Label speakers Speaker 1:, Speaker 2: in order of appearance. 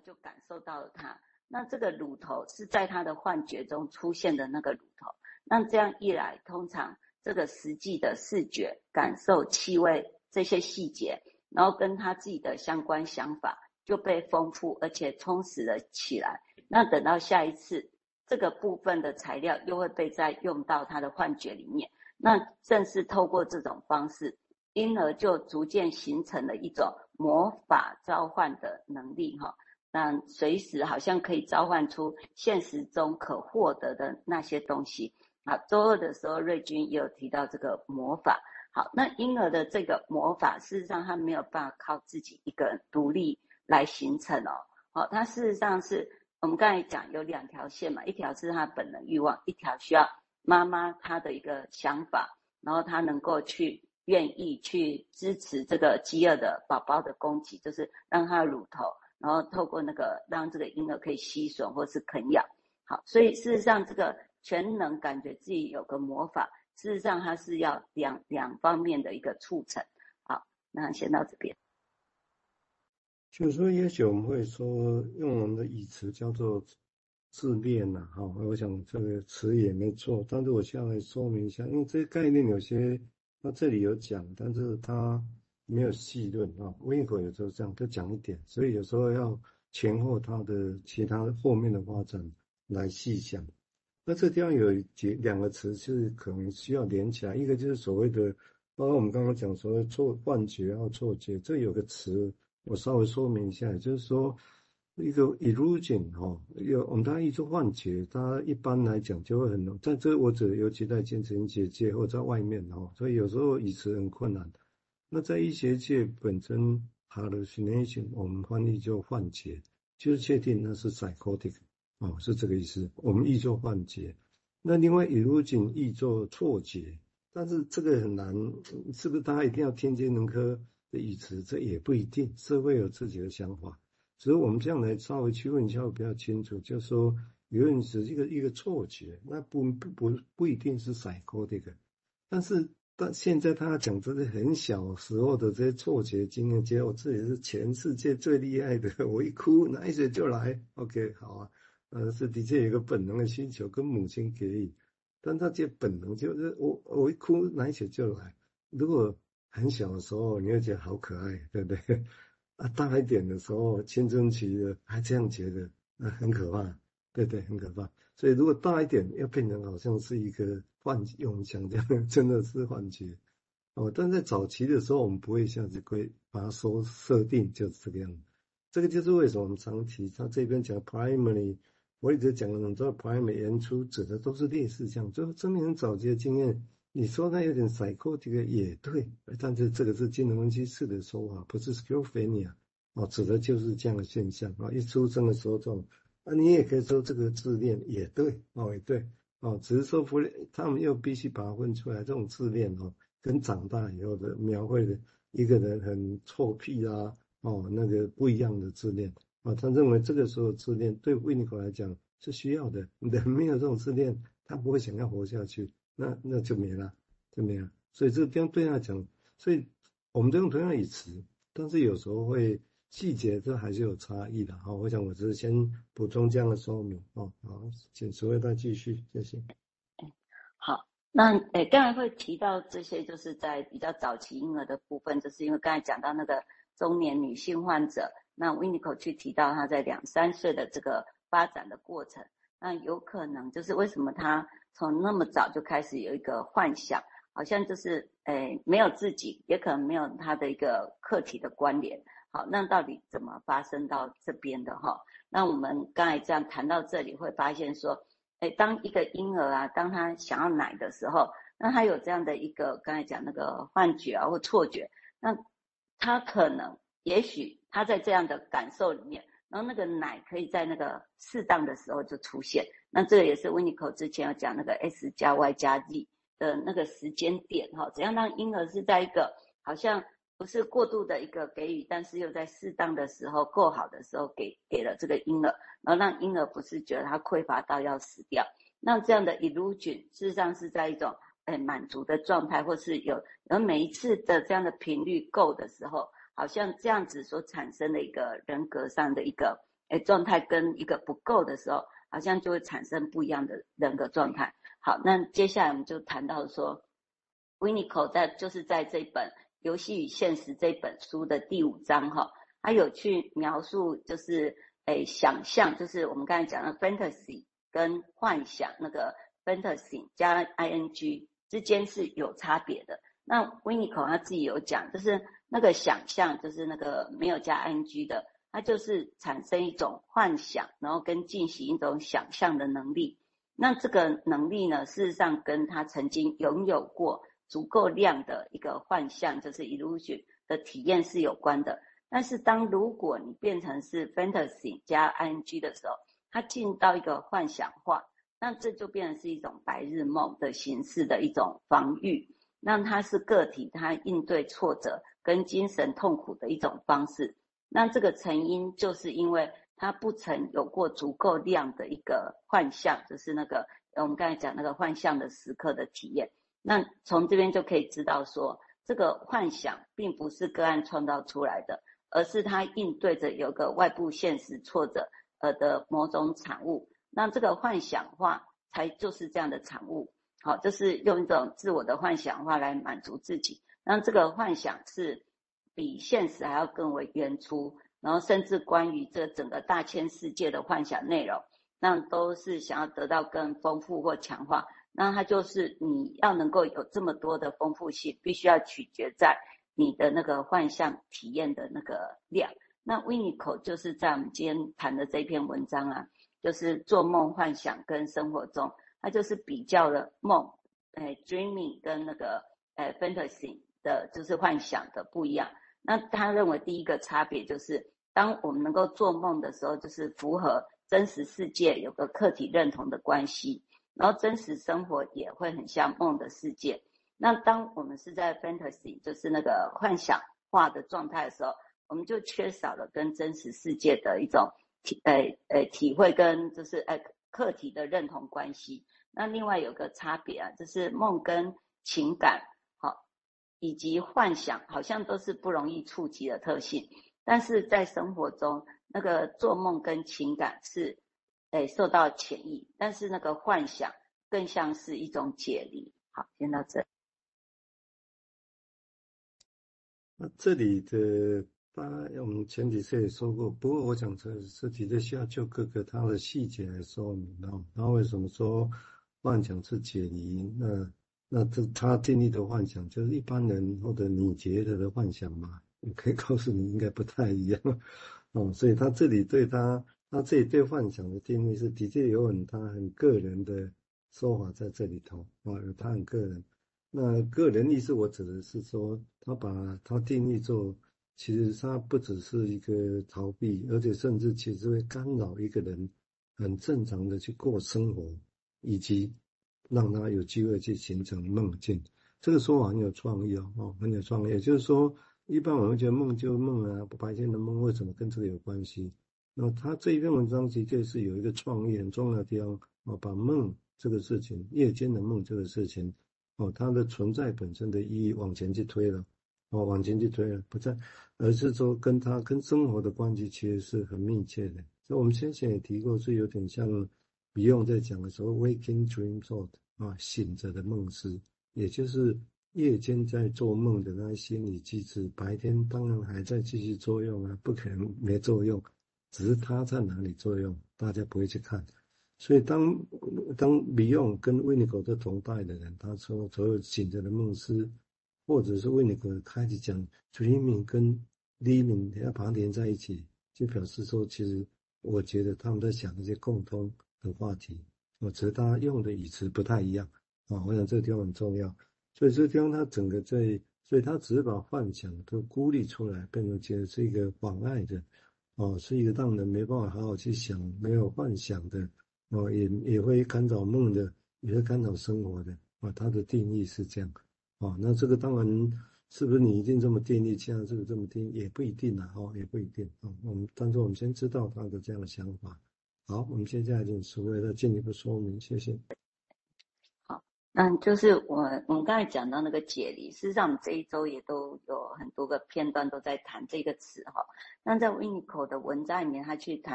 Speaker 1: 就感受到了它。那这个乳头是在他的幻觉中出现的那个乳头。那这样一来，通常这个实际的视觉、感受、气味这些细节，然后跟他自己的相关想法就被丰富而且充实了起来。那等到下一次，这个部分的材料又会被再用到他的幻觉里面。那正是透过这种方式，婴儿就逐渐形成了一种魔法召唤的能力，哈。那随时好像可以召唤出现实中可获得的那些东西。好，周二的时候，瑞君也有提到这个魔法。好，那婴儿的这个魔法，事实上他没有办法靠自己一个人独立来形成哦。好，他事实上是我们刚才讲有两条线嘛，一条是他本能欲望，一条需要妈妈他的一个想法，然后他能够去愿意去支持这个饥饿的宝宝的供给，就是让他乳头。然后透过那个让这个婴儿可以吸吮或是啃咬，好，所以事实上这个全能感觉自己有个魔法，事实上它是要两两方面的一个促成。好，那先到这边。
Speaker 2: 就是说，也许我们会说用我们的语词叫做自恋呐，哈，我想这个词也没错，但是我现在来说明一下，因为这个概念有些那这里有讲，但是它。没有细论啊，温口有时候这样，就讲一点，所以有时候要前后它的其他后面的发展来细想。那这地方有几两个词是可能需要连起来，一个就是所谓的，包括我们刚刚讲说错幻觉啊错觉，这有个词我稍微说明一下，就是说一个 illusion 哈，有我们大家一说幻觉，它一般来讲就会很，但这我只尤其在精神结界或在外面哈，所以有时候语词很困难的。那在医学界本身，hallucination 我们翻译就幻觉，就是确定那是 psychotic，哦，是这个意思。我们译作幻觉。那另外 illusion 译作错觉，但是这个很难，是不是大家一定要天机能科的语词？这也不一定，社会有自己的想法。所以我们这样来稍微区分一下会比较清楚，就是说，有人是一个一个错觉，那不不不不一定是 psychotic，但是。但现在他讲这些很小时候的这些错觉经验，觉得我自己是全世界最厉害的，我一哭奶水就来。OK，好啊，呃，是的确有个本能的需求跟母亲给予，但他这本能就是我我一哭奶水就来。如果很小的时候你会觉得好可爱，对不对？啊，大一点的时候青春期的还这样觉得，那很可怕，对对，很可怕。所以如果大一点，要变成好像是一个。幻用想这样真的是幻觉哦，但在早期的时候，我们不会一下子会把它说设定就是这个样子。这个就是为什么我们常提他这边讲 primary，我一直讲的，很多 primary 演出指的都是类似这样，就是证明很早期的经验。你说它有点 psychotic 也对，但是这个是金融分析式的说法，不是 schizophrenia 哦，指的就是这样的现象啊。一出生的时候这种，啊，你也可以说这个自恋也对哦，也对。哦，只是说弗雷，他们又必须把它分出来，这种自恋哦，跟长大以后的描绘的一个人很臭屁啊，哦，那个不一样的自恋啊，他认为这个时候自恋对维尼口来讲是需要的，人没有这种自恋，他不会想要活下去，那那就没了，就没了。所以这个地方对他讲，所以我们都用同样的语词，但是有时候会。细节这还是有差异的，好，我想我只是先补充这样的说明，哦，好，请诸位再继续，谢谢。
Speaker 1: 好，那诶，刚才会提到这些，就是在比较早期婴儿的部分，就是因为刚才讲到那个中年女性患者，那 Winnicott 去提到她在两三岁的这个发展的过程，那有可能就是为什么她从那么早就开始有一个幻想，好像就是诶没有自己，也可能没有她的一个客体的关联。好，那到底怎么发生到这边的哈？那我们刚才这样谈到这里，会发现说，哎，当一个婴儿啊，当他想要奶的时候，那他有这样的一个刚才讲那个幻觉啊或错觉，那他可能也许他在这样的感受里面，然后那个奶可以在那个适当的时候就出现。那这个也是 Winnicott 之前要讲那个 S 加 Y 加 Z 的那个时间点哈，怎样让婴儿是在一个好像。不是过度的一个给予，但是又在适当的时候、够好的时候给给了这个婴儿，然后让婴儿不是觉得他匮乏到要死掉。那这样的 illusion 事实上是在一种诶满足的状态，或是有而每一次的这样的频率够的时候，好像这样子所产生的一个人格上的一个诶状态跟一个不够的时候，好像就会产生不一样的人格状态。好，那接下来我们就谈到说 w i n n i c o 在就是在这本《游戏与现实》这本书的第五章哈，他有去描述就是诶想象，就是我们刚才讲的 fantasy 跟幻想那个 fantasy 加 ing 之间是有差别的。那 w i n n i c o 他自己有讲，就是那个想象，就是那个没有加 ing 的，它就是产生一种幻想，然后跟进行一种想象的能力。那这个能力呢，事实上跟他曾经拥有过足够量的一个幻象，就是 illusion 的体验是有关的。但是当如果你变成是 fantasy 加 ing 的时候，它进到一个幻想化，那这就变成是一种白日梦的形式的一种防御。那它是个体，它应对挫折跟精神痛苦的一种方式。那这个成因就是因为。他不曾有过足够量的一个幻象，就是那个我们刚才讲那个幻象的时刻的体验。那从这边就可以知道说，这个幻想并不是个案创造出来的，而是他应对着有个外部现实挫折而的某种产物。那这个幻想化才就是这样的产物。好，就是用一种自我的幻想化来满足自己。那这个幻想是比现实还要更为原初。然后甚至关于这整个大千世界的幻想内容，那都是想要得到更丰富或强化。那它就是你要能够有这么多的丰富性，必须要取决在你的那个幻象体验的那个量。那 w i n n i c o 就是在我们今天谈的这篇文章啊，就是做梦幻想跟生活中，它就是比较了梦，哎，dreaming 跟那个哎 fantasy 的，就是幻想的不一样。那他认为第一个差别就是，当我们能够做梦的时候，就是符合真实世界有个客体认同的关系，然后真实生活也会很像梦的世界。那当我们是在 fantasy，就是那个幻想化的状态的时候，我们就缺少了跟真实世界的一种体，诶诶体会跟就是诶客体的认同关系。那另外有个差别啊，就是梦跟情感好。以及幻想好像都是不容易触及的特性，但是在生活中，那个做梦跟情感是，诶受到潜意，但是那个幻想更像是一种解离。好，先到这。
Speaker 2: 那这里的，当然我们前几次也说过，不过我想这这的需要就各个它的细节来说明。然后，然后为什么说幻想是解离？那那这他建立的幻想，就是一般人或者你觉得的幻想嘛？我可以告诉你，应该不太一样哦。所以他这里对他，他这里对幻想的定义是的确有很他很个人的说法在这里头啊，有他很个人。那个人意思，我指的是说，他把他定义做，其实他不只是一个逃避，而且甚至其实会干扰一个人很正常的去过生活，以及。让他有机会去形成梦境，这个说法很有创意哦，哦，很有创意。也就是说，一般我们觉得梦就梦啊，白天的梦为什么跟这个有关系？那他这一篇文章的确是有一个创意很重要的地方哦，把梦这个事情，夜间的梦这个事情，哦，它的存在本身的意义往前去推了，哦，往前去推了，不在，而是说跟他跟生活的关系其实是很密切的。所以我们先前也提过，是有点像。不用再讲的时候，waking dream thought 啊，醒着的梦思，也就是夜间在做梦的那些心理机制，白天当然还在继续作用啊，不可能没作用，只是它在哪里作用，大家不会去看。所以当当米用跟 Winnicott 的同代的人，他说所有醒着的梦思，或者是 Winnicott 开始讲 dreaming 跟 living 要把它连在一起，就表示说，其实我觉得他们在想一些共通。的话题，我只是他用的语词不太一样啊，我想这个地方很重要，所以这个地方他整个在，所以他只是把幻想都孤立出来，变成觉得是一个妨碍的，哦，是一个让人没办法好好去想，没有幻想的，哦，也也会干扰梦的，也会干扰生活的，啊，他的定义是这样，哦，那这个当然是不是你一定这么定义，像这个这么定义也不一定啊，哦，也不一定啊，我们但是我们先知道他的这样的想法。好，我们现在请淑惠再进一步说明，谢
Speaker 1: 谢。嗯，就是我我们刚才讲到那个解离，事实上我们这一周也都有很多个片段都在谈这个词哈。那在 w i n i c o 的文章里面，他去谈。